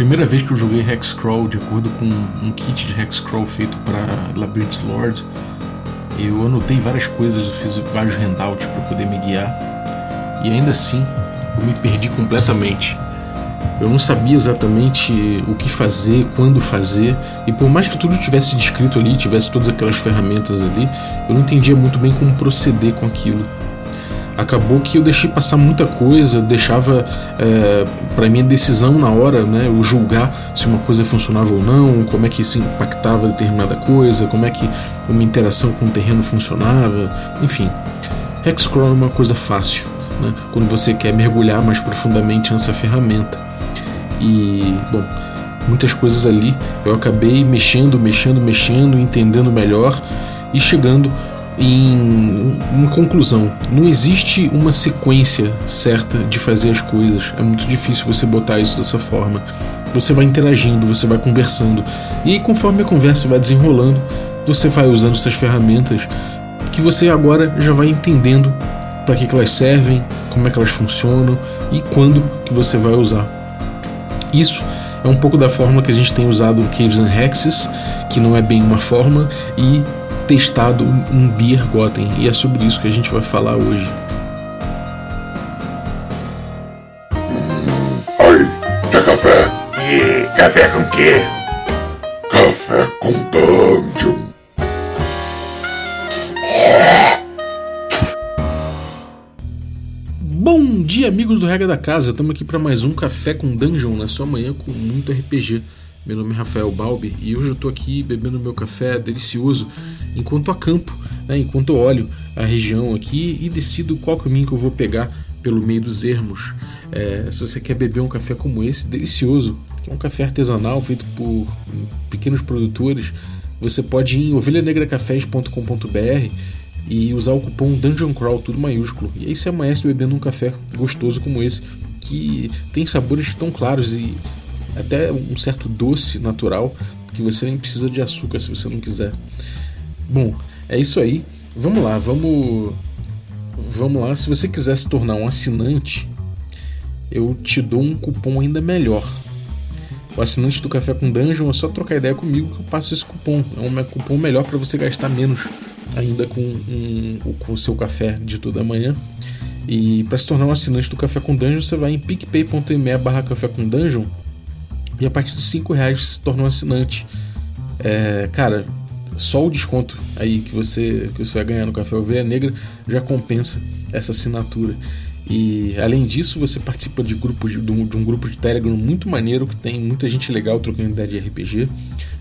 primeira vez que eu joguei Hexcrawl de acordo com um kit de Hexcrawl feito para Labyrinth Lord, eu anotei várias coisas, eu fiz vários handouts para poder me guiar e ainda assim eu me perdi completamente. Eu não sabia exatamente o que fazer, quando fazer, e por mais que tudo tivesse descrito ali, tivesse todas aquelas ferramentas ali, eu não entendia muito bem como proceder com aquilo acabou que eu deixei passar muita coisa, deixava é, para minha decisão na hora, né, eu julgar se uma coisa funcionava ou não, como é que isso impactava determinada coisa, como é que uma interação com o terreno funcionava, enfim. Hexcrawl é uma coisa fácil, né, quando você quer mergulhar mais profundamente nessa ferramenta. E, bom, muitas coisas ali eu acabei mexendo, mexendo, mexendo, entendendo melhor e chegando em, conclusão, não existe uma sequência certa de fazer as coisas. É muito difícil você botar isso dessa forma. Você vai interagindo, você vai conversando, e conforme a conversa vai desenrolando, você vai usando essas ferramentas que você agora já vai entendendo para que, que elas servem, como é que elas funcionam e quando que você vai usar. Isso é um pouco da forma que a gente tem usado o Caves and Hexes, que não é bem uma forma, e testado um Beer Gotten e é sobre isso que a gente vai falar hoje. Hum, oi, quer café? E café com quê? Café com Dungeon. Bom dia, amigos do Regra da Casa. Estamos aqui para mais um Café com Dungeon na sua manhã com muito RPG. Meu nome é Rafael Balbi e hoje eu estou aqui bebendo meu café delicioso enquanto acampo, né, enquanto olho a região aqui e decido qual caminho que eu vou pegar pelo meio dos ermos. É, se você quer beber um café como esse, delicioso, que é um café artesanal feito por pequenos produtores, você pode ir em ovelhanegracafés.com.br e usar o cupom Dungeon Crawl, tudo maiúsculo. E aí você amanhece bebendo um café gostoso como esse, que tem sabores tão claros e até um certo doce natural que você nem precisa de açúcar se você não quiser. Bom, é isso aí. Vamos lá, vamos vamos lá. Se você quiser se tornar um assinante, eu te dou um cupom ainda melhor. O assinante do Café com Dungeon é só trocar ideia comigo que eu passo esse cupom. É um cupom melhor para você gastar menos ainda com, um, com o seu café de toda manhã. E para se tornar um assinante do Café com Dungeon, você vai em picpay.me barra café com Dungeon e a partir de 5 reais você se torna um assinante. É, cara, só o desconto aí que você, que você vai ganhar no Café Ovelha Negra já compensa essa assinatura. E além disso, você participa de, grupo de, de, um, grupo de Telegram muito maneiro que tem muita gente legal trocando ideia de RPG.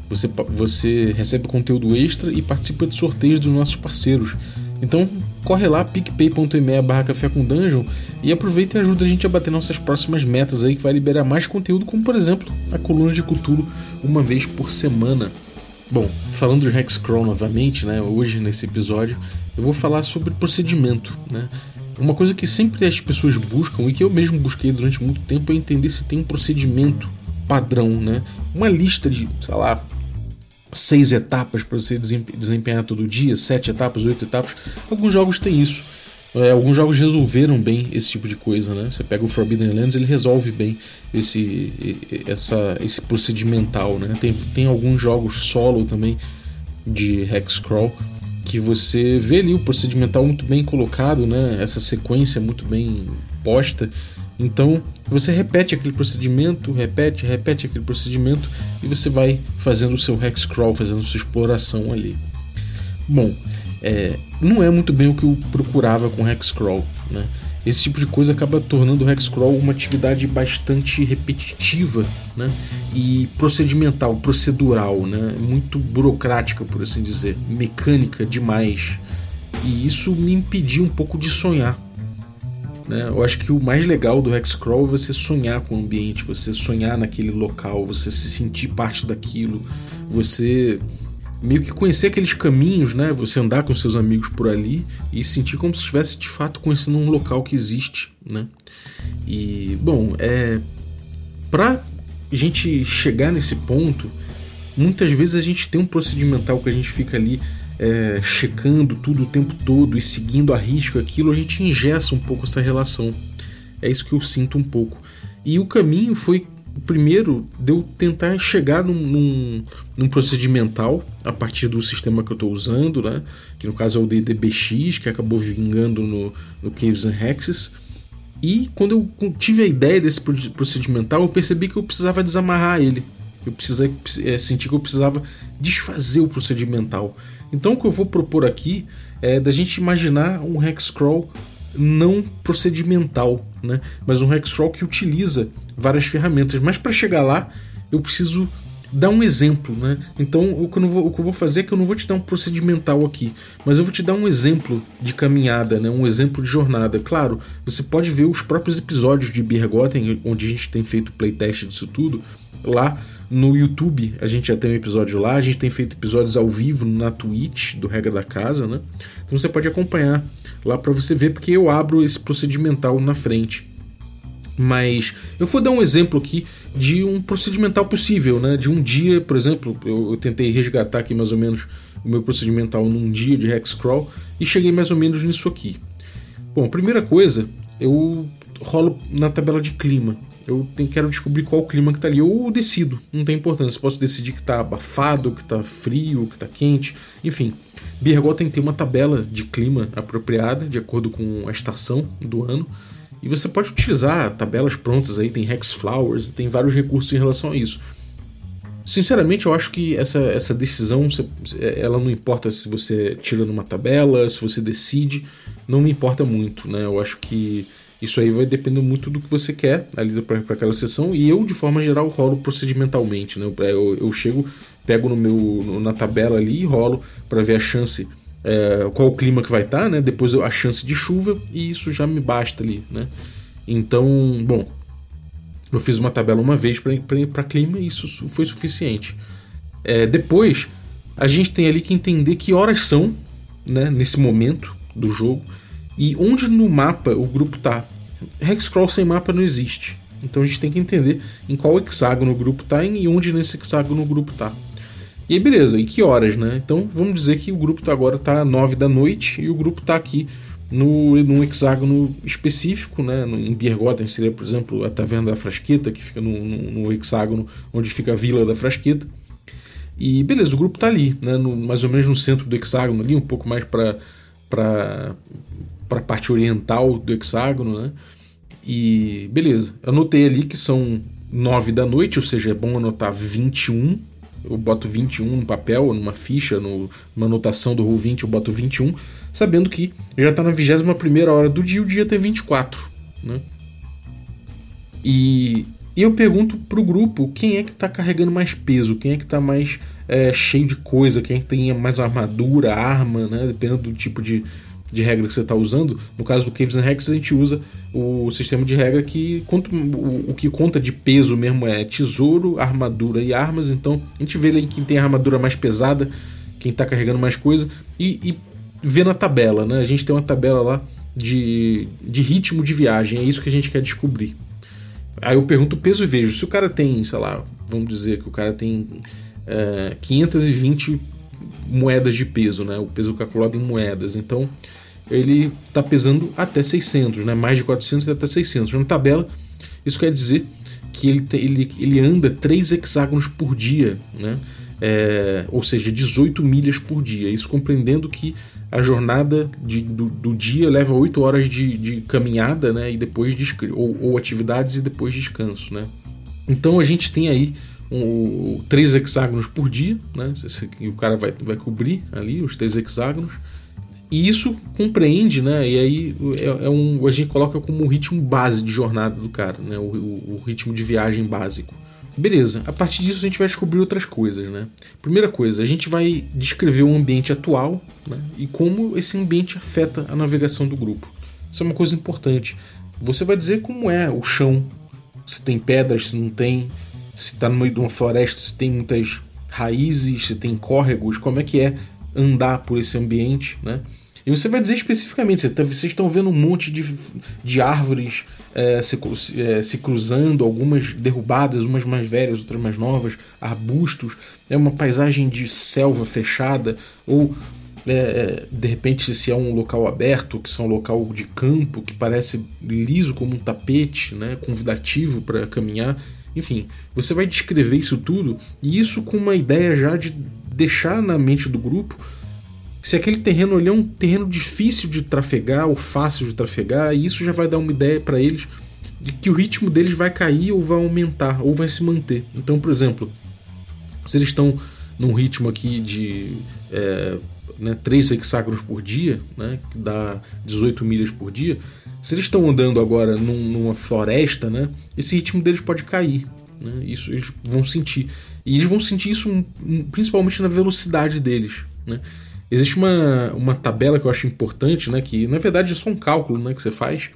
Você, você recebe conteúdo extra e participa de sorteios dos nossos parceiros. Então corre lá, picpay.me barra café com dungeon e aproveita e ajuda a gente a bater nossas próximas metas aí que vai liberar mais conteúdo, como por exemplo a coluna de Cthulhu uma vez por semana. Bom, falando de Hexcrawl novamente, né, hoje nesse episódio, eu vou falar sobre procedimento, né? Uma coisa que sempre as pessoas buscam e que eu mesmo busquei durante muito tempo é entender se tem um procedimento padrão, né? Uma lista de, sei lá, seis etapas para você desempenhar todo dia, sete etapas, oito etapas. Alguns jogos têm isso. É, alguns jogos resolveram bem esse tipo de coisa, né? Você pega o Forbidden Lands, ele resolve bem esse, essa, esse procedimental, né? Tem, tem alguns jogos solo também de Hexcrawl que você vê ali o procedimental muito bem colocado, né? Essa sequência muito bem posta então você repete aquele procedimento, repete, repete aquele procedimento e você vai fazendo o seu hex crawl, fazendo sua exploração ali. Bom, é, não é muito bem o que eu procurava com hex crawl, né? Esse tipo de coisa acaba tornando o hex crawl uma atividade bastante repetitiva, né? E procedimental, procedural, né? Muito burocrática, por assim dizer, mecânica demais. E isso me impediu um pouco de sonhar né? Eu acho que o mais legal do Hexcrawl é você sonhar com o ambiente, você sonhar naquele local, você se sentir parte daquilo, você meio que conhecer aqueles caminhos, né? Você andar com seus amigos por ali e sentir como se estivesse de fato conhecendo um local que existe, né? E bom, é para gente chegar nesse ponto, muitas vezes a gente tem um procedimental que a gente fica ali é, checando tudo o tempo todo e seguindo a risco aquilo, a gente ingessa um pouco essa relação. É isso que eu sinto um pouco. E o caminho foi O primeiro deu tentar chegar num, num, num, procedimental a partir do sistema que eu estou usando, né? que no caso é o DDBX, que acabou vingando no, no Caves and Hexes. E quando eu tive a ideia desse procedimental, eu percebi que eu precisava desamarrar ele. Eu precisava, é, senti que eu precisava desfazer o procedimental. Então o que eu vou propor aqui é da gente imaginar um hexcrawl não procedimental, né? mas um hexcrawl que utiliza várias ferramentas. Mas para chegar lá, eu preciso dar um exemplo, né? Então o que, vou, o que, eu vou, fazer é que eu não vou te dar um procedimental aqui, mas eu vou te dar um exemplo de caminhada, né? Um exemplo de jornada. Claro, você pode ver os próprios episódios de Birgotten, onde a gente tem feito playtest disso tudo, lá no YouTube a gente já tem um episódio lá, a gente tem feito episódios ao vivo na Twitch do Regra da Casa, né? Então você pode acompanhar lá para você ver, porque eu abro esse procedimental na frente. Mas eu vou dar um exemplo aqui de um procedimental possível, né? De um dia, por exemplo, eu, eu tentei resgatar aqui mais ou menos o meu procedimental num dia de Hexcrawl e cheguei mais ou menos nisso aqui. Bom, primeira coisa, eu rolo na tabela de clima eu tenho, quero descobrir qual o clima que tá ali. Eu decido, não tem importância. Posso decidir que tá abafado, que tá frio, que tá quente, enfim. Birgol tem que ter uma tabela de clima apropriada, de acordo com a estação do ano. E você pode utilizar tabelas prontas aí, tem Hex Flowers, tem vários recursos em relação a isso. Sinceramente, eu acho que essa, essa decisão, ela não importa se você tira numa tabela, se você decide, não me importa muito, né? Eu acho que isso aí vai depender muito do que você quer ali para aquela sessão. E eu, de forma geral, rolo procedimentalmente. Né? Eu, eu chego, pego no meu, na tabela ali e rolo para ver a chance, é, qual o clima que vai estar, tá, né? depois a chance de chuva, e isso já me basta ali. Né? Então, bom, eu fiz uma tabela uma vez para clima e isso foi suficiente. É, depois, a gente tem ali que entender que horas são né, nesse momento do jogo e onde no mapa o grupo tá. Hexcrawl sem mapa não existe. Então a gente tem que entender em qual hexágono o grupo tá e onde nesse hexágono o grupo tá. E aí, beleza, e que horas, né? Então vamos dizer que o grupo tá agora tá 9 da noite e o grupo tá aqui no, num hexágono específico, né? Em Biergotten seria, por exemplo, a Taverna da Frasqueta, que fica no, no, no, hexágono onde fica a Vila da Frasqueta. E beleza, o grupo tá ali, né? No, mais ou menos no centro do hexágono ali, um pouco mais para para a parte oriental do hexágono, né? E beleza, eu anotei ali que são 9 da noite, ou seja, é bom anotar 21. Eu boto 21 no papel, numa ficha, no, numa anotação do Roll20, eu boto 21, sabendo que já está na 21 hora do dia, o dia tem 24. Né? E, e eu pergunto pro grupo quem é que está carregando mais peso, quem é que está mais é, cheio de coisa, quem é que tem mais armadura, arma, né? dependendo do tipo de, de regra que você está usando. No caso do Caves and Hexes, a gente usa o sistema de regra que conta, o, o, que conta de peso mesmo é tesouro, armadura e armas. Então a gente vê ali quem tem a armadura mais pesada, quem está carregando mais coisa e, e vê na tabela, né? A gente tem uma tabela lá de, de ritmo de viagem, é isso que a gente quer descobrir. Aí eu pergunto o peso e vejo. Se o cara tem, sei lá, vamos dizer que o cara tem é, 520 moedas de peso, né? O peso calculado em moedas. Então, ele está pesando até 600, né? mais de 400 e até 600. Na tabela, isso quer dizer que ele, ele, ele anda 3 hexágonos por dia, né? É, ou seja, 18 milhas por dia. Isso compreendendo que a jornada de, do, do, dia leva 8 horas de, de caminhada né? e depois de, ou, ou, atividades e depois descanso. Né? Então a gente tem aí um, três hexágonos por dia, né? O cara vai, vai cobrir ali os três hexágonos. E isso compreende, né? E aí é, é um, a gente coloca como um ritmo base de jornada do cara, né? O, o, o, ritmo de viagem básico. Beleza, a partir disso a gente vai descobrir outras coisas, né? Primeira coisa, a gente vai descrever o ambiente atual né? e como esse ambiente afeta a navegação do grupo. Isso é uma coisa importante. Você vai dizer como é o chão, se tem pedras, se não tem, se está no meio de uma floresta, se tem muitas raízes, se tem córregos, como é que é andar por esse ambiente, né? E você vai dizer especificamente, tá, vocês estão vendo um monte de, de árvores é, se, é, se cruzando, algumas derrubadas, umas mais velhas, outras mais novas, arbustos, é uma paisagem de selva fechada, ou é, é de repente se é um local aberto, que é um local de campo, que parece liso como um tapete, né, convidativo para caminhar. Enfim, você vai descrever isso tudo e isso com uma ideia já de deixar na mente do grupo se aquele terreno ali é um terreno difícil de trafegar ou fácil de trafegar, e isso já vai dar uma ideia para eles de que o ritmo deles vai cair ou vai aumentar ou vai se manter. Então, por exemplo, se eles estão num ritmo aqui de é, né, 3 hexágonos por dia, né, que dá 18 milhas por dia, se eles estão andando agora num, numa floresta, né, esse ritmo deles pode cair. Né, isso eles vão sentir. E eles vão sentir isso principalmente na velocidade deles. Né. Existe uma, uma tabela que eu acho importante, né, que na verdade é só um cálculo né, que você faz,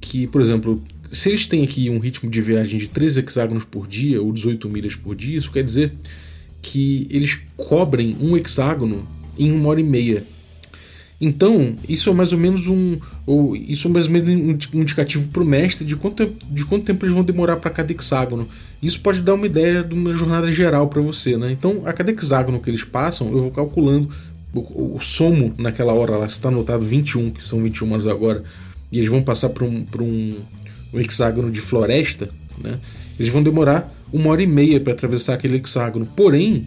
que, por exemplo, se eles têm aqui um ritmo de viagem de 13 hexágonos por dia ou 18 milhas por dia, isso quer dizer que eles cobrem um hexágono em uma hora e meia. Então, isso é mais ou menos um. Ou isso é mais ou menos um indicativo para o mestre de quanto, de quanto tempo eles vão demorar para cada hexágono. Isso pode dar uma ideia de uma jornada geral para você. Né? Então, a cada hexágono que eles passam, eu vou calculando o, o somo naquela hora lá está anotado 21, que são 21 horas agora, e eles vão passar por um, por um, um hexágono de floresta, né? eles vão demorar uma hora e meia para atravessar aquele hexágono. Porém,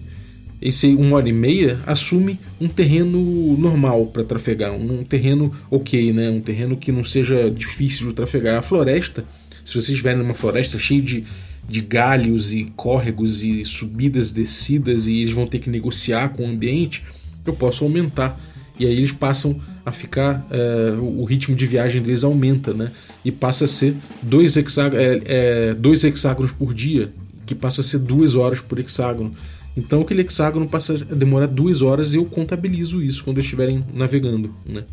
esse uma hora e meia assume um terreno normal para trafegar, um terreno ok, né? um terreno que não seja difícil de trafegar. A floresta, se vocês estiverem numa floresta cheia de, de galhos e córregos e subidas, descidas, e eles vão ter que negociar com o ambiente, eu posso aumentar. E aí eles passam a ficar. É, o ritmo de viagem deles aumenta, né? E passa a ser dois, hexágonos, é, é, dois hexágonos por dia, que passa a ser duas horas por hexágono. Então aquele hexágono passa a demorar duas horas e eu contabilizo isso quando estiverem navegando, né?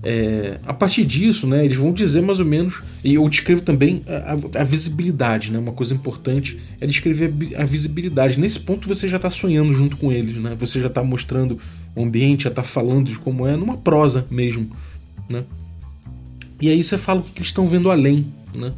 É, a partir disso, né, eles vão dizer mais ou menos, e eu descrevo também a, a, visibilidade, né, uma coisa importante é descrever a, a visibilidade. Nesse ponto você já está sonhando junto com eles, né, você já está mostrando o ambiente, já está falando de como é, numa prosa mesmo. Né. E aí você fala o que eles estão vendo além. Né.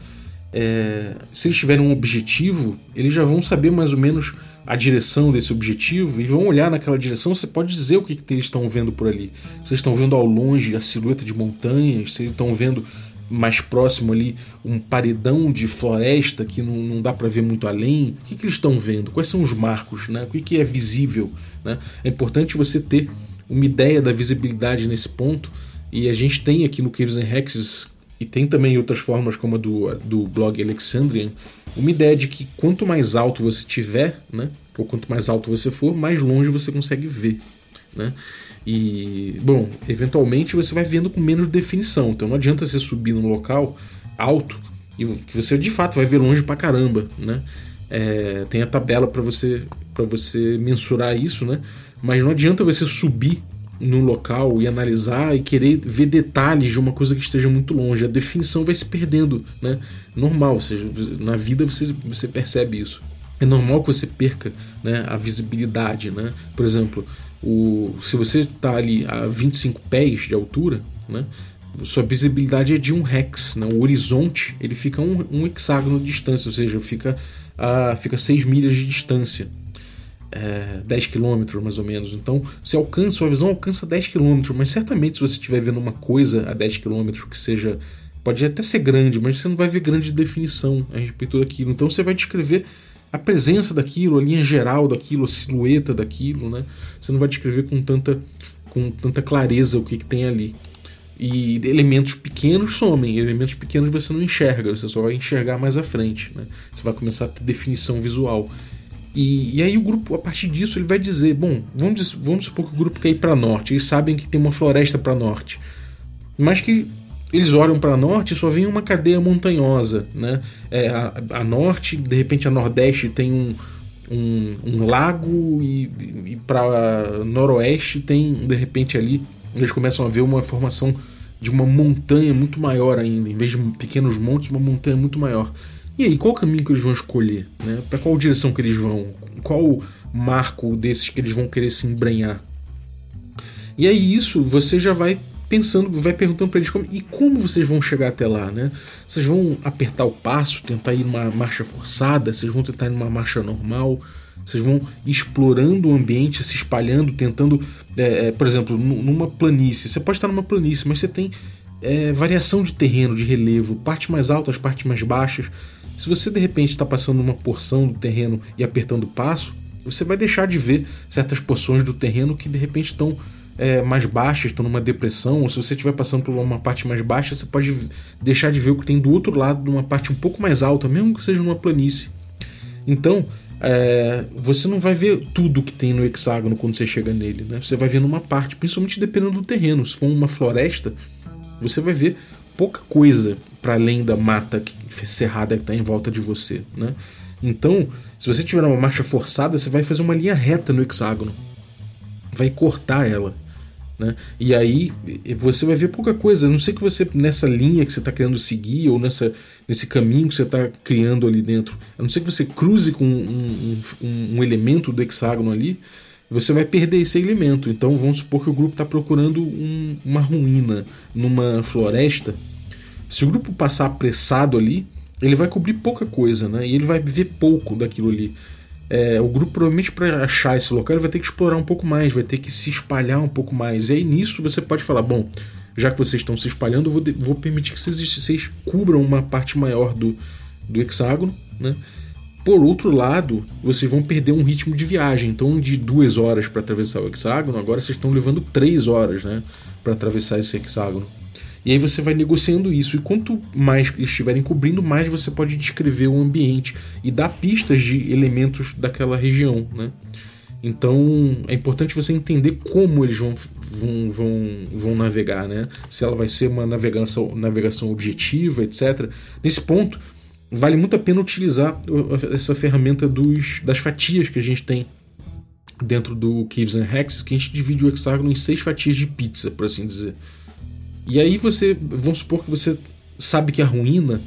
É, se eles tiverem um objetivo, eles já vão saber mais ou menos a direção desse objetivo e vão olhar naquela direção, você pode dizer o que, que eles estão vendo por ali. Eles estão vendo ao longe a silhueta de montanhas, eles estão vendo mais próximo ali um paredão de floresta que não, não dá para ver muito além. O que, que eles estão vendo? Quais são os marcos? Né? O que, que é visível? Né? É importante você ter uma ideia da visibilidade nesse ponto. E a gente tem aqui no Caves and Hexes, e tem também outras formas como a do, do blog Alexandrian, uma ideia de que quanto mais alto você tiver, né, ou quanto mais alto você for, mais longe você consegue ver. Né? E, bom, eventualmente você vai vendo com menos definição. Então não adianta você subir num local alto e que você de fato vai ver longe pra caramba. Né? É, tem a tabela para você para você mensurar isso, né? Mas não adianta você subir no local e analisar e querer ver detalhes de uma coisa que esteja muito longe. A definição vai se perdendo, né? Normal, ou seja, na vida você, você percebe isso. É normal que você perca né, a visibilidade, né? Por exemplo, o, se você está ali a 25 pés de altura, né? Sua visibilidade é de um hex, né? O horizonte ele fica um, um hexágono de distância, ou seja, fica a, fica 6 milhas de distância é, 10 km mais ou menos. Então você alcança, sua visão alcança 10 km, mas certamente se você estiver vendo uma coisa a 10 km que seja. Pode até ser grande, mas você não vai ver grande definição a respeito daquilo. Então você vai descrever a presença daquilo, a linha geral daquilo, a silhueta daquilo, né? Você não vai descrever com tanta, com tanta clareza o que, que tem ali. E elementos pequenos somem, elementos pequenos você não enxerga, você só vai enxergar mais à frente. Né? Você vai começar a ter definição visual. E, e, aí o grupo, a partir disso, ele vai dizer, bom, vamos, vamos supor que o grupo quer ir para norte, eles sabem que tem uma floresta para norte, mas que eles olham para norte e só vem uma cadeia montanhosa, né? É, a, a, norte, de repente a nordeste tem um, um, um lago e, e para noroeste tem, de repente ali, eles começam a ver uma formação de uma montanha muito maior ainda, em vez de pequenos montes, uma montanha muito maior. E aí, qual caminho que eles vão escolher? Né? Para qual direção que eles vão? Qual marco desses que eles vão querer se embrenhar? E aí isso você já vai pensando, vai perguntando para eles como, e como vocês vão chegar até lá, né? Vocês vão apertar o passo, tentar ir numa marcha forçada, vocês vão tentar ir numa marcha normal, vocês vão explorando o ambiente, se espalhando, tentando, é, é, por exemplo, numa planície. Você pode estar numa planície, mas você tem é, variação de terreno, de relevo, partes mais altas, partes mais baixas. Se você de repente está passando uma porção do terreno e apertando o passo, você vai deixar de ver certas porções do terreno que de repente estão é, mais baixas, estão numa depressão, ou se você estiver passando por uma parte mais baixa, você pode deixar de ver o que tem do outro lado, numa parte um pouco mais alta, mesmo que seja numa planície. Então, é, você não vai ver tudo que tem no hexágono quando você chega nele, né? Você vai ver numa parte, principalmente dependendo do terreno. Se for uma floresta, você vai ver pouca coisa para além da mata cerrada que está em volta de você, né? Então, se você tiver uma marcha forçada, você vai fazer uma linha reta no hexágono, vai cortar ela. Né? E aí você vai ver pouca coisa, a não sei que você nessa linha que você está querendo seguir ou nessa, nesse caminho que você está criando ali dentro, a não ser que você cruze com um, um, um elemento do hexágono ali, você vai perder esse elemento. Então vamos supor que o grupo está procurando um, uma ruína numa floresta. Se o grupo passar apressado ali, ele vai cobrir pouca coisa, né? E ele vai ver pouco daquilo ali é, o grupo provavelmente para achar esse local ele vai ter que explorar um pouco mais, vai ter que se espalhar um pouco mais. E aí nisso você pode falar, bom, já que vocês estão se espalhando, eu vou, vou permitir que vocês, vocês cubram uma parte maior do, do hexágono, né? Por outro lado, vocês vão perder um ritmo de viagem. Então, de duas horas para atravessar o hexágono, agora vocês estão levando três horas, né, para atravessar esse hexágono. E aí você vai negociando isso. E quanto mais estiverem cobrindo, mais você pode descrever o ambiente e dar pistas de elementos daquela região. Né? Então é importante você entender como eles vão, vão, vão, vão navegar, né? Se ela vai ser uma navegação, navegação objetiva, etc. Nesse ponto, vale muito a pena utilizar essa ferramenta dos, das fatias que a gente tem dentro do Caves and Hexes, que a gente divide o hexágono em seis fatias de pizza, por assim dizer. E aí você, vamos supor que você sabe que a ruína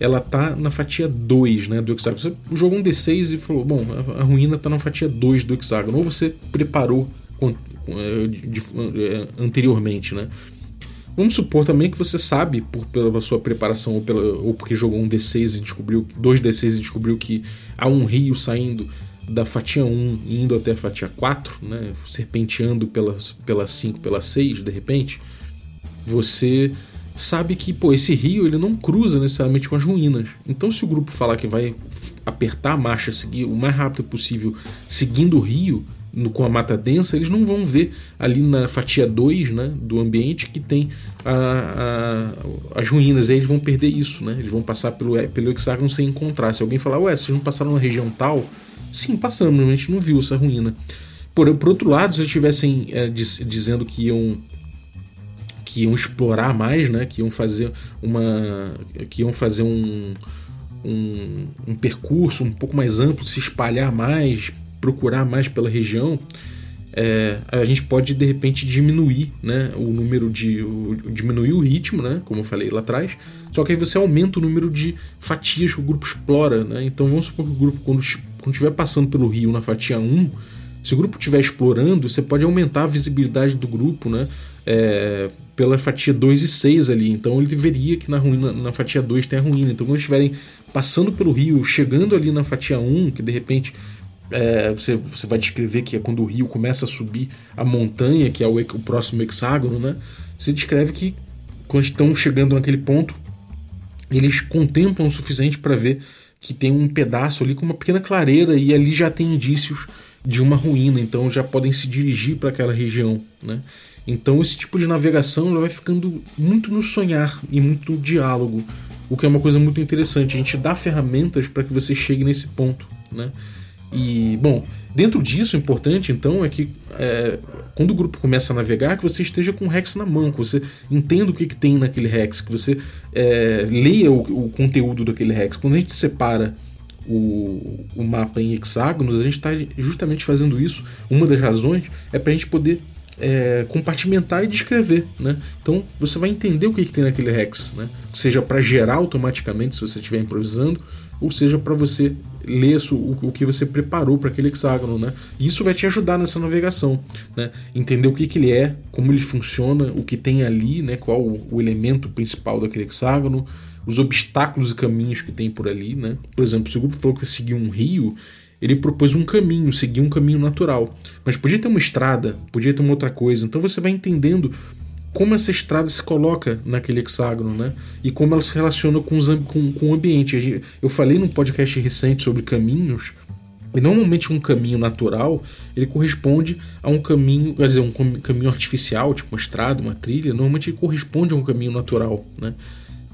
ela tá na fatia 2 né, do hexágono. Você jogou um D6 e falou, bom, a ruína tá na fatia 2 do hexágono. Ou você preparou é, anteriormente, né? Vamos supor também que você sabe, por, pela sua preparação ou, pela, ou porque jogou um D6 e descobriu, dois D6 e descobriu que há um rio saindo da fatia 1 indo até a fatia 4, né, serpenteando pela, pela 5, pela 6, de repente, você sabe que pô, esse rio ele não cruza necessariamente com as ruínas. Então, se o grupo falar que vai apertar a marcha, seguir o mais rápido possível, seguindo o rio no, com a mata densa, eles não vão ver ali na fatia 2 né, do ambiente que tem a, a, as ruínas. Aí eles vão perder isso, né? Eles vão passar pelo, pelo hexágono sem encontrar. Se alguém falar, ué, vocês não passaram na região tal? Sim, passamos, a gente não viu essa ruína. Por, por outro lado, se eles estivessem é, diz, dizendo que iam que iam explorar mais, né? Que iam fazer uma, que iam fazer um, um, um percurso um pouco mais amplo, se espalhar mais, procurar mais pela região. É, a gente pode de repente diminuir né, o número de. O, diminuir o ritmo, né, como eu falei lá atrás, só que aí você aumenta o número de fatias que o grupo explora. Né? Então vamos supor que o grupo, quando, estiver passando pelo rio na fatia 1, se o grupo estiver explorando, você pode aumentar a visibilidade do grupo, né? É, pela fatia 2 e 6 ali. Então ele veria que na, ruína, na fatia 2 tem a ruína. Então quando estiverem passando pelo rio, chegando ali na fatia 1, que de repente é, você, você vai descrever que é quando o rio começa a subir a montanha, que é o, o próximo hexágono, né? Você descreve que quando estão chegando naquele ponto, eles contemplam o suficiente para ver que tem um pedaço ali com uma pequena clareira e ali já tem indícios de uma ruína, então já podem se dirigir para aquela região, né? Então esse tipo de navegação vai ficando muito no sonhar e muito no diálogo, o que é uma coisa muito interessante. A gente dá ferramentas para que você chegue nesse ponto, né? E bom, dentro disso, o importante então é que é, quando o grupo começa a navegar, que você esteja com o Rex na mão, que você entenda o que, que tem naquele Rex, que você é, leia o, o, conteúdo daquele Rex. Quando a gente separa o, o mapa em hexágonos, a gente está justamente fazendo isso. Uma das razões é para a gente poder é, compartimentar e descrever, né? Então você vai entender o que, que tem naquele hex, né? Seja para gerar automaticamente se você estiver improvisando, ou seja para você ler o, que você preparou para aquele hexágono, né? Isso vai te ajudar nessa navegação, né? Entender o que, que ele é, como ele funciona, o que tem ali, né? Qual o, o elemento principal daquele hexágono, os obstáculos e caminhos que tem por ali, né? Por exemplo, se o grupo falou que seguir um rio, ele propôs um caminho, seguir um caminho natural. Mas podia ter uma estrada, podia ter uma outra coisa. Então você vai entendendo como essa estrada se coloca naquele hexágono, né? E como ela se relaciona com, os, com, com o ambiente. Eu falei num podcast recente sobre caminhos, e normalmente um caminho natural ele corresponde a um caminho, quer dizer, um caminho artificial, tipo uma estrada, uma trilha, normalmente ele corresponde a um caminho natural, né?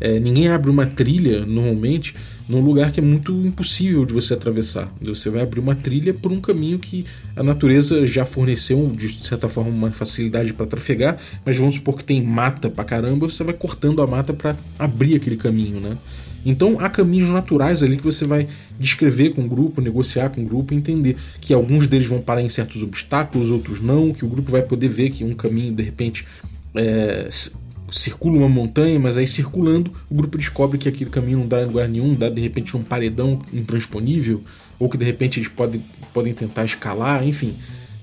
É, ninguém abre uma trilha, normalmente, num lugar que é muito impossível de você atravessar. Você vai abrir uma trilha por um caminho que a natureza já forneceu, de certa forma, uma facilidade para trafegar, mas vamos supor que tem mata pra caramba, você vai cortando a mata para abrir aquele caminho, né? Então há caminhos naturais ali que você vai descrever com o grupo, negociar com o grupo, entender que alguns deles vão parar em certos obstáculos, outros não, que o grupo vai poder ver que um caminho de repente é, circula uma montanha, mas aí circulando o grupo descobre que aquele caminho não dá em lugar nenhum, dá de repente um paredão intransponível, ou que de repente eles podem, podem tentar escalar, enfim.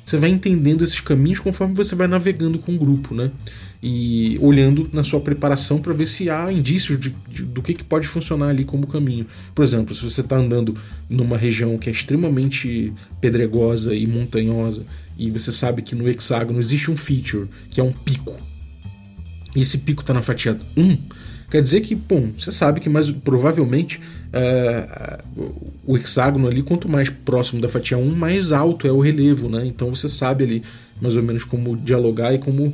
Você vai entendendo esses caminhos conforme você vai navegando com o grupo, né? E olhando na sua preparação para ver se há indícios de, de, do que, que pode funcionar ali como caminho. Por exemplo, se você está andando numa região que é extremamente pedregosa e montanhosa, e você sabe que no hexágono existe um feature, que é um pico, e esse pico está na fatia 1, quer dizer que, bom, você sabe que mais provavelmente é, o hexágono ali, quanto mais próximo da fatia 1, mais alto é o relevo, né? Então você sabe ali mais ou menos como dialogar e como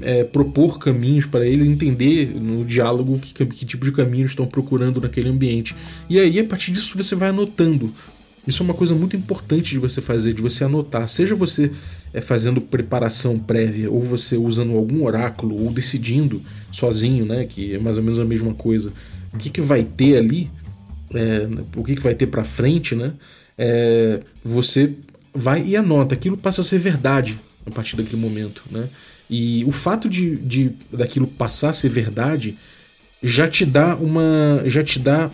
é, propor caminhos para ele entender no diálogo que, que tipo de caminhos estão procurando naquele ambiente. E aí, a partir disso, você vai anotando isso é uma coisa muito importante de você fazer, de você anotar. Seja você é, fazendo preparação prévia, ou você usando algum oráculo, ou decidindo sozinho, né? Que é mais ou menos a mesma coisa. O que, que vai ter ali, é, o que, que vai ter para frente, né? É, você vai e anota. Aquilo passa a ser verdade a partir daquele momento, né? E o fato de, de daquilo passar a ser verdade já te dá uma já te dá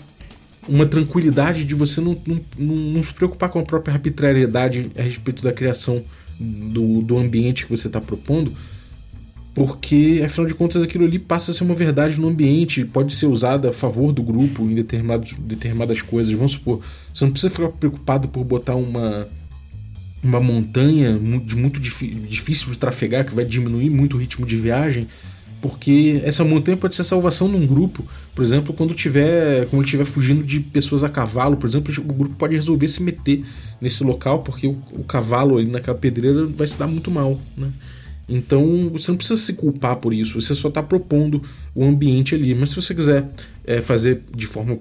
uma tranquilidade de você não, não, não, se preocupar com a própria arbitrariedade a respeito da criação do, do ambiente que você está propondo, porque afinal de contas aquilo ali passa a ser uma verdade no ambiente, pode ser usada a favor do grupo em determinados, determinadas coisas. Vamos supor, você não precisa ficar preocupado por botar uma, uma montanha de muito difícil de trafegar, que vai diminuir muito o ritmo de viagem porque essa montanha pode ser a salvação num grupo. Por exemplo, quando tiver, quando estiver fugindo de pessoas a cavalo, por exemplo, o grupo pode resolver se meter nesse local porque o, o cavalo ali naquela pedreira vai se dar muito mal, né? Então você não precisa se culpar por isso, você só está propondo o ambiente ali. Mas se você quiser é, fazer de forma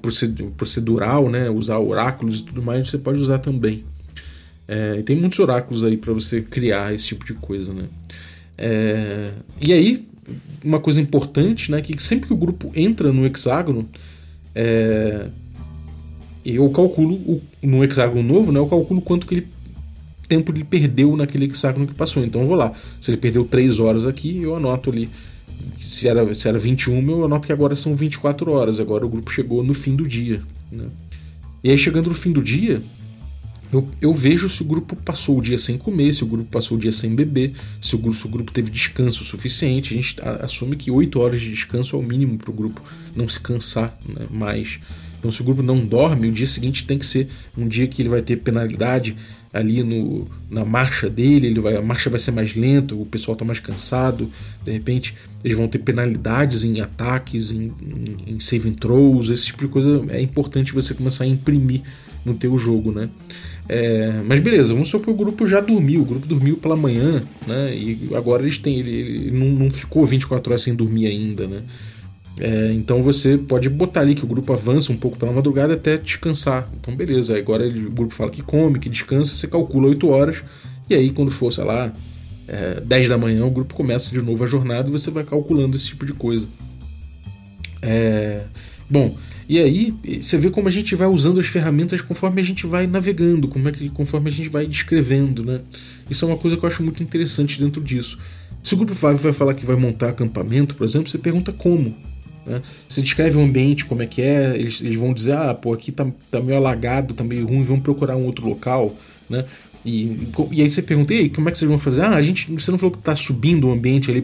procedural, né, usar oráculos e tudo mais, você pode usar também. É, tem muitos oráculos aí para você criar esse tipo de coisa, né? É, e aí, uma coisa importante, né, que sempre que o grupo entra no hexágono, é, eu calculo o, no hexágono novo, né, eu calculo quanto que ele tempo ele perdeu naquele hexágono que passou. Então eu vou lá. Se ele perdeu 3 horas aqui, eu anoto ali. Se era, se era 21, eu anoto que agora são 24 horas. Agora o grupo chegou no fim do dia. Né? E aí, chegando no fim do dia, eu, eu, vejo se o grupo passou o dia sem comer, se o grupo passou o dia sem beber, se o, se o grupo teve descanso suficiente. A gente assume que 8 horas de descanso é o mínimo para o grupo não se cansar né, mais. Então, se o grupo não dorme, o dia seguinte tem que ser um dia que ele vai ter penalidade ali no, na marcha dele, ele vai, a marcha vai ser mais lenta, o pessoal está mais cansado, de repente eles vão ter penalidades em ataques, em, em, em saving throws, esse tipo de coisa é importante você começar a imprimir no teu jogo, né? É, mas beleza, vamos supor que o grupo já dormiu, o grupo dormiu pela manhã, né? E agora eles têm, ele, ele não, não, ficou 24 horas sem dormir ainda, né? É, então você pode botar ali que o grupo avança um pouco pela madrugada até descansar. Então beleza, agora ele, o grupo fala que come, que descansa, você calcula 8 horas, e aí quando for, sei lá, é, 10 da manhã, o grupo começa de novo a jornada e você vai calculando esse tipo de coisa. É, bom, e aí você vê como a gente vai usando as ferramentas conforme a gente vai navegando, como é que conforme a gente vai descrevendo, né? Isso é uma coisa que eu acho muito interessante dentro disso. Se o grupo vai, vai falar que vai montar acampamento, por exemplo, você pergunta como. Né? Você descreve o ambiente, como é que é, eles, eles vão dizer, ah, pô, aqui tá, tá meio alagado, tá meio ruim, vamos procurar um outro local, né? E, e aí você pergunta, e como é que vocês vão fazer? Ah, a gente, você não falou que tá subindo o ambiente ali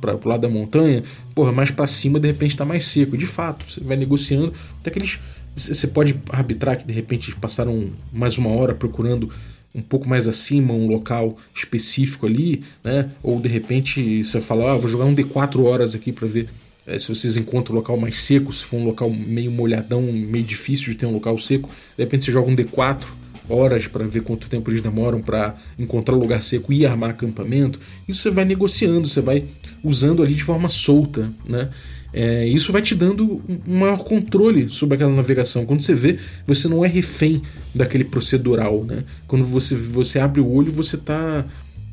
para o lado da montanha, porra, mais para cima de repente está mais seco. De fato, você vai negociando, até que eles você pode arbitrar que de repente passaram mais uma hora procurando um pouco mais acima, um local específico ali, né? Ou de repente você fala, ah, vou jogar um D4 horas aqui para ver é, se vocês encontram um local mais seco, se for um local meio molhadão, meio difícil de ter um local seco, de repente você joga um D4 horas para ver quanto tempo eles demoram para encontrar um lugar seco e armar acampamento. Isso você vai negociando, você vai usando ali de forma solta, né? É, isso vai te dando um maior controle sobre aquela navegação. Quando você vê, você não é refém daquele procedural. Né? Quando você, você abre o olho, você está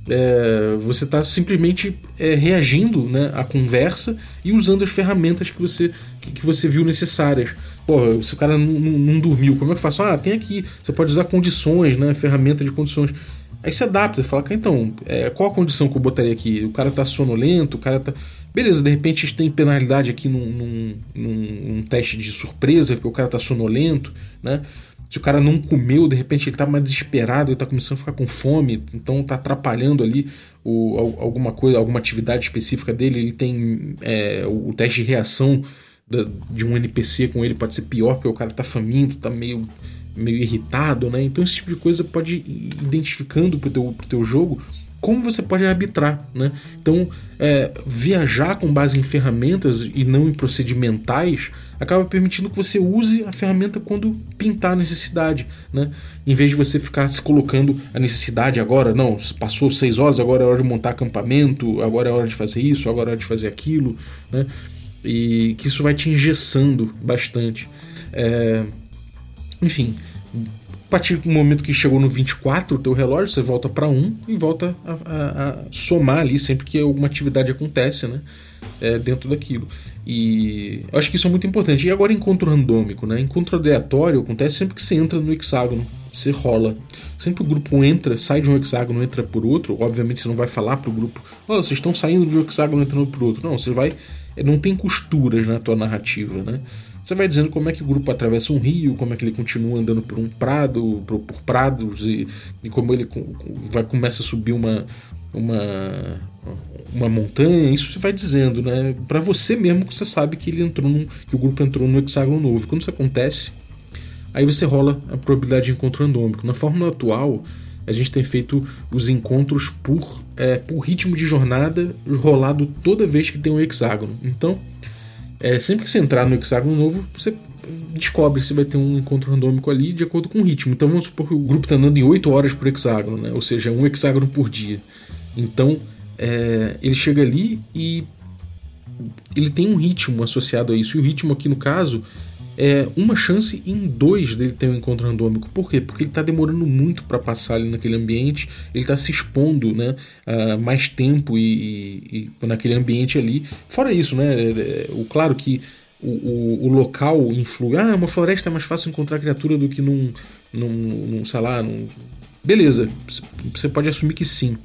é, você está simplesmente é, reagindo né, à conversa e usando as ferramentas que você, que, que você viu necessárias. Porra, se o cara não, não, não, dormiu, como é que eu faço? Ah, tem aqui. Você pode usar condições, né? Ferramenta de condições. Aí você adapta, fala, então, é, qual a condição que eu botaria aqui? O cara tá sonolento, o cara tá. Beleza, de repente a gente tem penalidade aqui num, num, num, num teste de surpresa, porque o cara tá sonolento, né? Se o cara não comeu, de repente ele tá mais desesperado, ele tá começando a ficar com fome, então tá atrapalhando ali o, alguma coisa, alguma atividade específica dele, ele tem é, o teste de reação de um NPC com ele pode ser pior, porque o cara tá faminto, tá meio, meio irritado, né? Então esse tipo de coisa pode ir identificando pro teu, pro teu jogo como você pode arbitrar, né? Então, é, viajar com base em ferramentas e não em procedimentais acaba permitindo que você use a ferramenta quando pintar a necessidade, né? Em vez de você ficar se colocando a necessidade agora, não, passou seis horas, agora é hora de montar acampamento, agora é hora de fazer isso, agora é hora de fazer aquilo, né? E que isso vai te engessando bastante. É... Enfim, a partir do momento que chegou no 24 o teu relógio, você volta para 1 e volta a, a, a, somar ali sempre que alguma atividade acontece, né? É, dentro daquilo. E eu acho que isso é muito importante. E agora encontro randômico, né? Encontro aleatório acontece sempre que você entra no hexágono, você rola. Sempre que o grupo entra, sai de um hexágono, entra por outro, obviamente você não vai falar pro grupo, oh, vocês estão saindo de um hexágono entrando por outro. Não, você vai. Não tem costuras na tua narrativa, né? Você vai dizendo como é que o grupo atravessa um rio, como é que ele continua andando por um prado, por, por prados, e, e, como ele vai começa a subir uma, uma, uma montanha. Isso você vai dizendo, né? Para você mesmo que você sabe que ele entrou num, que o grupo entrou no hexágono novo. Quando isso acontece, aí você rola a probabilidade de encontro randômico. Na fórmula atual, a gente tem feito os encontros por, é, por ritmo de jornada rolado toda vez que tem um hexágono. Então, é, sempre que você entrar no hexágono novo, você descobre se vai ter um encontro randômico ali de acordo com o ritmo. Então vamos supor que o grupo está andando em 8 horas por hexágono, né? ou seja, um hexágono por dia. Então é, ele chega ali e ele tem um ritmo associado a isso. E o ritmo aqui no caso é uma chance em dois dele ter um encontro randômico. Por quê? Porque ele está demorando muito para passar ali naquele ambiente, ele está se expondo né, uh, mais tempo e, e, e, naquele ambiente ali. Fora isso, né? É, é, o, claro que o, o, o, local influi. Ah, uma floresta é mais fácil encontrar criatura do que num, num, num sei lá, num... Beleza, você pode assumir que sim.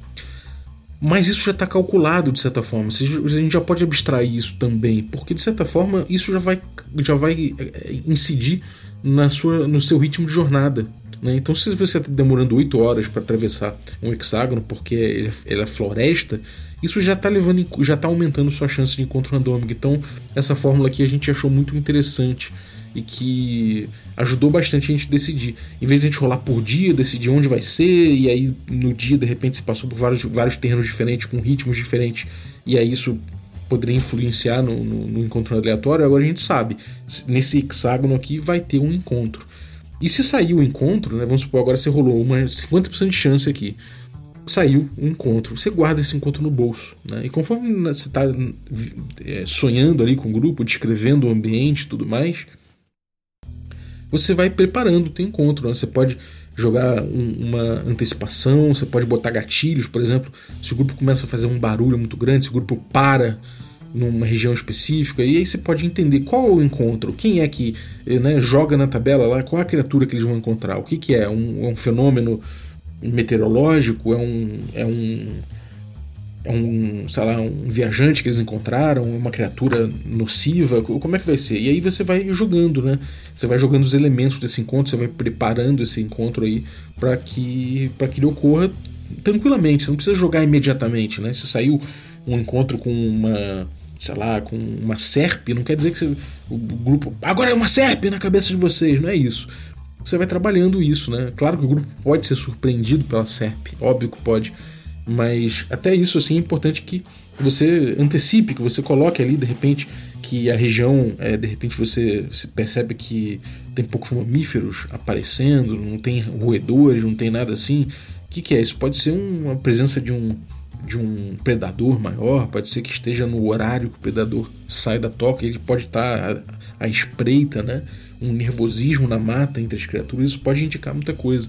Mas isso já está calculado de certa forma. A gente já pode abstrair isso também, porque de certa forma isso já vai, já vai é, incidir na sua, no seu ritmo de jornada. Né? Então, se você está demorando 8 horas para atravessar um hexágono porque ele é, é floresta, isso já está levando, já está aumentando sua chance de encontro randômico. Então, essa fórmula aqui a gente achou muito interessante e que ajudou bastante a gente decidir. Em vez de a gente rolar por dia, decidir onde vai ser, e aí no dia de repente se passou por vários, vários terrenos diferentes, com ritmos diferentes, e aí isso poderia influenciar no, no, no encontro aleatório, agora a gente sabe, nesse hexágono aqui vai ter um encontro. E se sair o encontro, né, vamos supor agora você rolou uma 50% de chance aqui, saiu o encontro, você guarda esse encontro no bolso. Né? E conforme você está é, sonhando ali com o grupo, descrevendo o ambiente e tudo mais, você vai preparando o teu encontro. Né? Você pode jogar um, uma antecipação, você pode botar gatilhos, por exemplo, se o grupo começa a fazer um barulho muito grande, se o grupo para numa região específica, e aí você pode entender qual é o encontro, quem é que né, joga na tabela lá, qual a criatura que eles vão encontrar, o que, que é, um, é um fenômeno meteorológico, é um, é um um, sei lá, um viajante que eles encontraram, uma criatura nociva, como é que vai ser? E aí você vai jogando, né? Você vai jogando os elementos desse encontro, você vai preparando esse encontro aí para que para que ele ocorra tranquilamente, você não precisa jogar imediatamente, né? Se saiu um encontro com uma, sei lá, com uma serpe, não quer dizer que você, o grupo agora é uma serpe na cabeça de vocês, não é isso. você vai trabalhando isso, né? Claro que o grupo pode ser surpreendido pela SERP, óbvio que pode, mas até isso assim é importante que você antecipe, que você coloque ali de repente que a região, é, de repente você, você, percebe que tem poucos mamíferos aparecendo, não tem roedores, não tem nada assim. O que, que é isso? Pode ser uma presença de um, de um predador maior, pode ser que esteja no horário que o predador sai da toca, ele pode estar à, à espreita, né? um nervosismo na mata entre as criaturas, isso pode indicar muita coisa.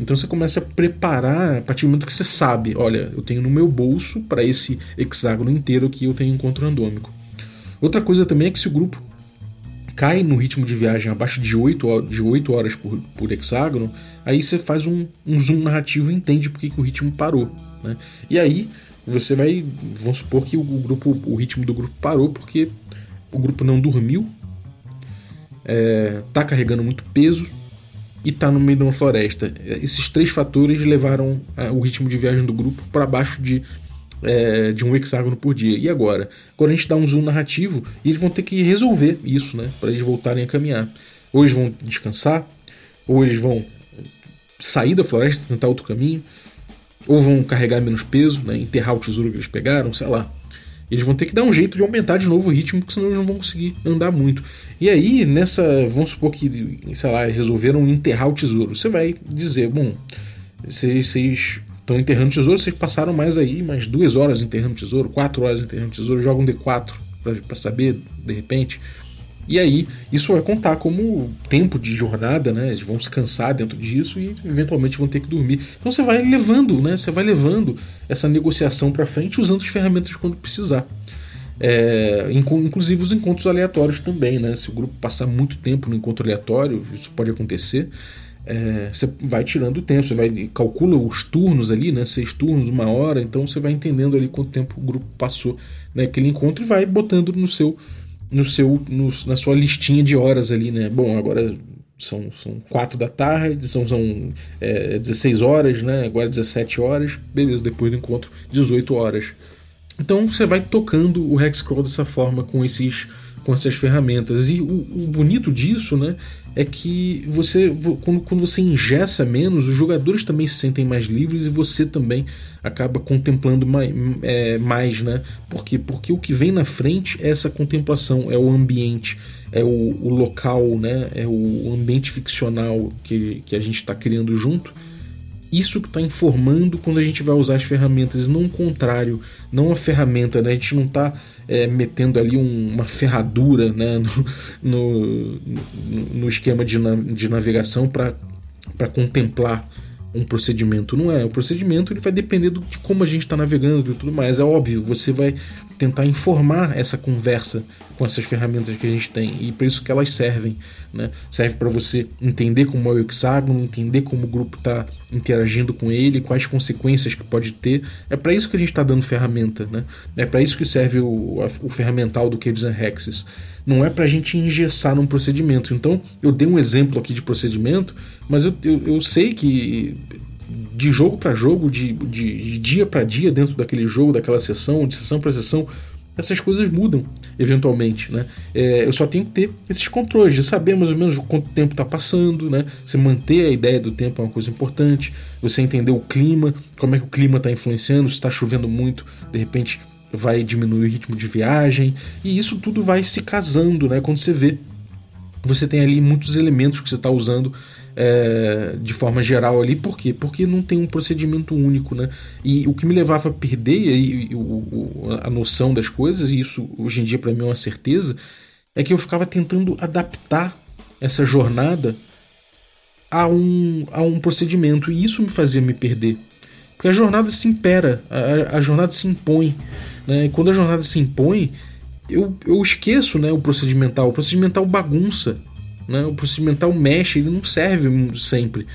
Então você começa a preparar a partir do momento que você sabe, olha, eu tenho no meu bolso para esse hexágono inteiro aqui eu tenho encontro randômico. Outra coisa também é que se o grupo cai no ritmo de viagem abaixo de 8, de 8 horas por, por hexágono, aí você faz um, um zoom narrativo e entende porque que o ritmo parou. Né? E aí você vai, vamos supor que o grupo, o ritmo do grupo parou porque o grupo não dormiu, é, tá carregando muito peso e tá no meio de uma floresta. Esses três fatores levaram a, o ritmo de viagem do grupo para baixo de, é, de um hexágono por dia. E agora? Agora a gente dá um zoom narrativo e eles vão ter que resolver isso, né? Para eles voltarem a caminhar. Ou eles vão descansar, ou eles vão sair da floresta, tentar outro caminho, ou vão carregar menos peso, né? enterrar o tesouro que eles pegaram, sei lá. Eles vão ter que dar um jeito de aumentar de novo o ritmo, porque senão eles não vão conseguir andar muito. E aí, nessa. Vamos supor que, sei lá, resolveram enterrar o tesouro. Você vai dizer, bom, vocês estão enterrando o tesouro, vocês passaram mais aí, mais duas horas enterrando o tesouro, quatro horas enterrando o tesouro, jogam D4 para saber, de repente. E aí, isso vai contar como tempo de jornada, né? Eles vão se cansar dentro disso e eventualmente vão ter que dormir. Então você vai levando, né? Você vai levando essa negociação para frente usando as ferramentas quando precisar. É, inclusive os encontros aleatórios também, né? Se o grupo passar muito tempo no encontro aleatório, isso pode acontecer. É, você vai tirando o tempo, você vai calcula os turnos ali, né? Seis turnos, uma hora, então você vai entendendo ali quanto tempo o grupo passou naquele encontro e vai botando no seu no seu no, na sua listinha de horas ali, né? Bom, agora são, são 4 da tarde, são, são é, 16 horas, né? Agora 17 horas, beleza, depois do encontro, 18 horas. Então você vai tocando o Hexcrawl dessa forma com esses com essas ferramentas. E o, o, bonito disso, né, é que você quando, quando você ingessa menos, os jogadores também se sentem mais livres e você também acaba contemplando mais, é, mais né? Por quê? Porque o que vem na frente é essa contemplação, é o ambiente, é o, o local, né? É o ambiente ficcional que, que a gente está criando junto isso que está informando quando a gente vai usar as ferramentas, não o contrário, não a ferramenta, né? A gente não está é, metendo ali um, uma ferradura né? no, no, no esquema de, na, de navegação para contemplar um procedimento. Não é. O procedimento ele vai depender do, de como a gente está navegando e tudo mais. É óbvio, você vai tentar informar essa conversa com essas ferramentas que a gente tem e por isso que elas servem. Né? Serve para você entender como é o hexágono, entender como o grupo está interagindo com ele, quais consequências que pode ter. É para isso que a gente está dando ferramenta. Né? É para isso que serve o, o ferramental do Caves and Hexes. Não é para a gente engessar num procedimento. Então, eu dei um exemplo aqui de procedimento, mas eu, eu, eu sei que de jogo para jogo, de, de, de dia para dia dentro daquele jogo, daquela sessão, de sessão para sessão, essas coisas mudam eventualmente, né? É, eu só tenho que ter esses controles de saber mais ou menos quanto tempo está passando, né? Você manter a ideia do tempo é uma coisa importante. Você entender o clima, como é que o clima está influenciando, se está chovendo muito, de repente vai diminuir o ritmo de viagem e isso tudo vai se casando, né? Quando você vê, você tem ali muitos elementos que você está usando é, de forma geral ali. Por quê? Porque não tem um procedimento único, né? E o que me levava a perder e, o, a noção das coisas, e isso hoje em dia para mim é uma certeza, é que eu ficava tentando adaptar essa jornada a um, a um procedimento, e isso me fazia me perder. Porque a jornada se impera, a, a jornada se impõe. Né? E quando a jornada se impõe, eu, eu esqueço né, o procedimental. O procedimental bagunça. Né? O procedimental mexe, ele não serve sempre.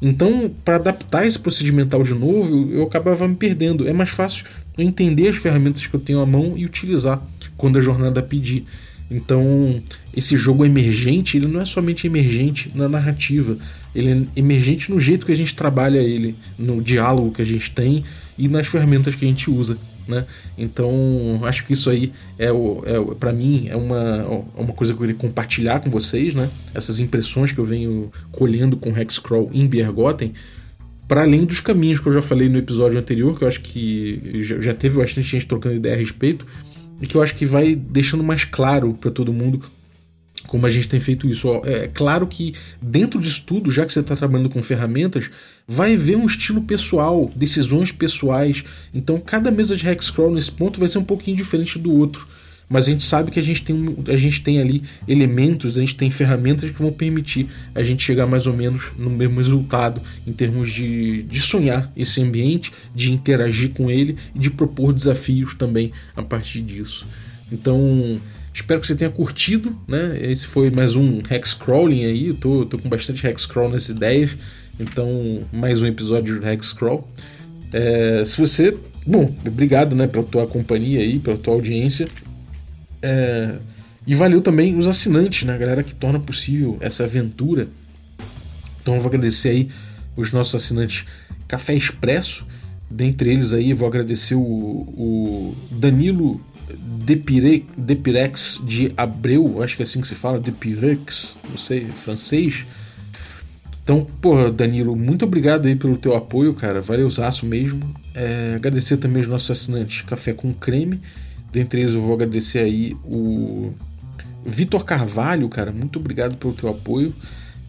Então, para adaptar esse procedimental de novo, eu acabava me perdendo. É mais fácil entender as ferramentas que eu tenho à mão e utilizar quando a jornada pedir. Então, esse jogo emergente, ele não é somente emergente na narrativa, ele é emergente no jeito que a gente trabalha ele, no diálogo que a gente tem e nas ferramentas que a gente usa. Né? Então, acho que isso aí é, é para mim é uma, é uma coisa que eu queria compartilhar com vocês, né? Essas impressões que eu venho colhendo com Hexcrawl em Biergoten, para além dos caminhos que eu já falei no episódio anterior, que eu acho que já teve bastante gente trocando ideia a respeito, e que eu acho que vai deixando mais claro para todo mundo como a gente tem feito isso. É claro que dentro disso tudo, já que você está trabalhando com ferramentas, vai haver um estilo pessoal, decisões pessoais. Então cada mesa de Hexcrawl nesse ponto vai ser um pouquinho diferente do outro. Mas a gente sabe que a gente tem, a gente tem ali elementos, a gente tem ferramentas que vão permitir a gente chegar mais ou menos no mesmo resultado em termos de, de sonhar esse ambiente, de interagir com ele e de propor desafios também a partir disso. Então, Espero que você tenha curtido, né? Esse foi mais um Hexcrawling aí. Eu tô, tô com bastante Hexcrawl nas ideias. Então, mais um episódio de Hexcrawl. É, se você. Bom, obrigado né, pela tua companhia aí, pela tua audiência. É, e valeu também os assinantes, né? A galera que torna possível essa aventura. Então eu vou agradecer aí os nossos assinantes Café Expresso. Dentre eles aí, vou agradecer o, o Danilo Depire, Depirex de Abreu, acho que é assim que se fala, Depirex, não sei, francês. Então, porra, Danilo, muito obrigado aí pelo teu apoio, cara. Valeuzaço mesmo. É, agradecer também os nossos assinantes Café com Creme. Dentre eles eu vou agradecer aí o Vitor Carvalho, cara. Muito obrigado pelo teu apoio.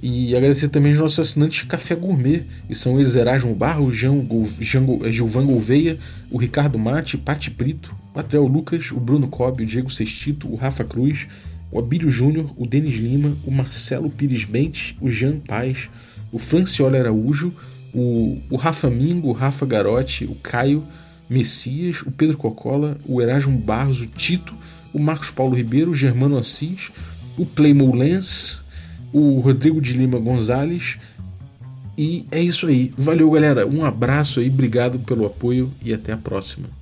E agradecer também os nossos assinantes Café Gourmet, e são eles Erasmo Barro, Jean, Jean, Gilvan Gouveia, o Ricardo Mate, Pati Brito, o Adriel Lucas, o Bruno Cobb, o Diego Sextito, o Rafa Cruz, o Abílio Júnior, o Denis Lima, o Marcelo Pires Bentes, o Jean Paz, o Franciola Araújo, o, o Rafa Mingo, o Rafa Garotti, o Caio Messias, o Pedro Cocola, o Erasmo Barros, o Tito, o Marcos Paulo Ribeiro, o Germano Assis, o Playmo Lens, o Rodrigo de Lima Gonzalez. E é isso aí. Valeu, galera. Um abraço aí, obrigado pelo apoio e até a próxima.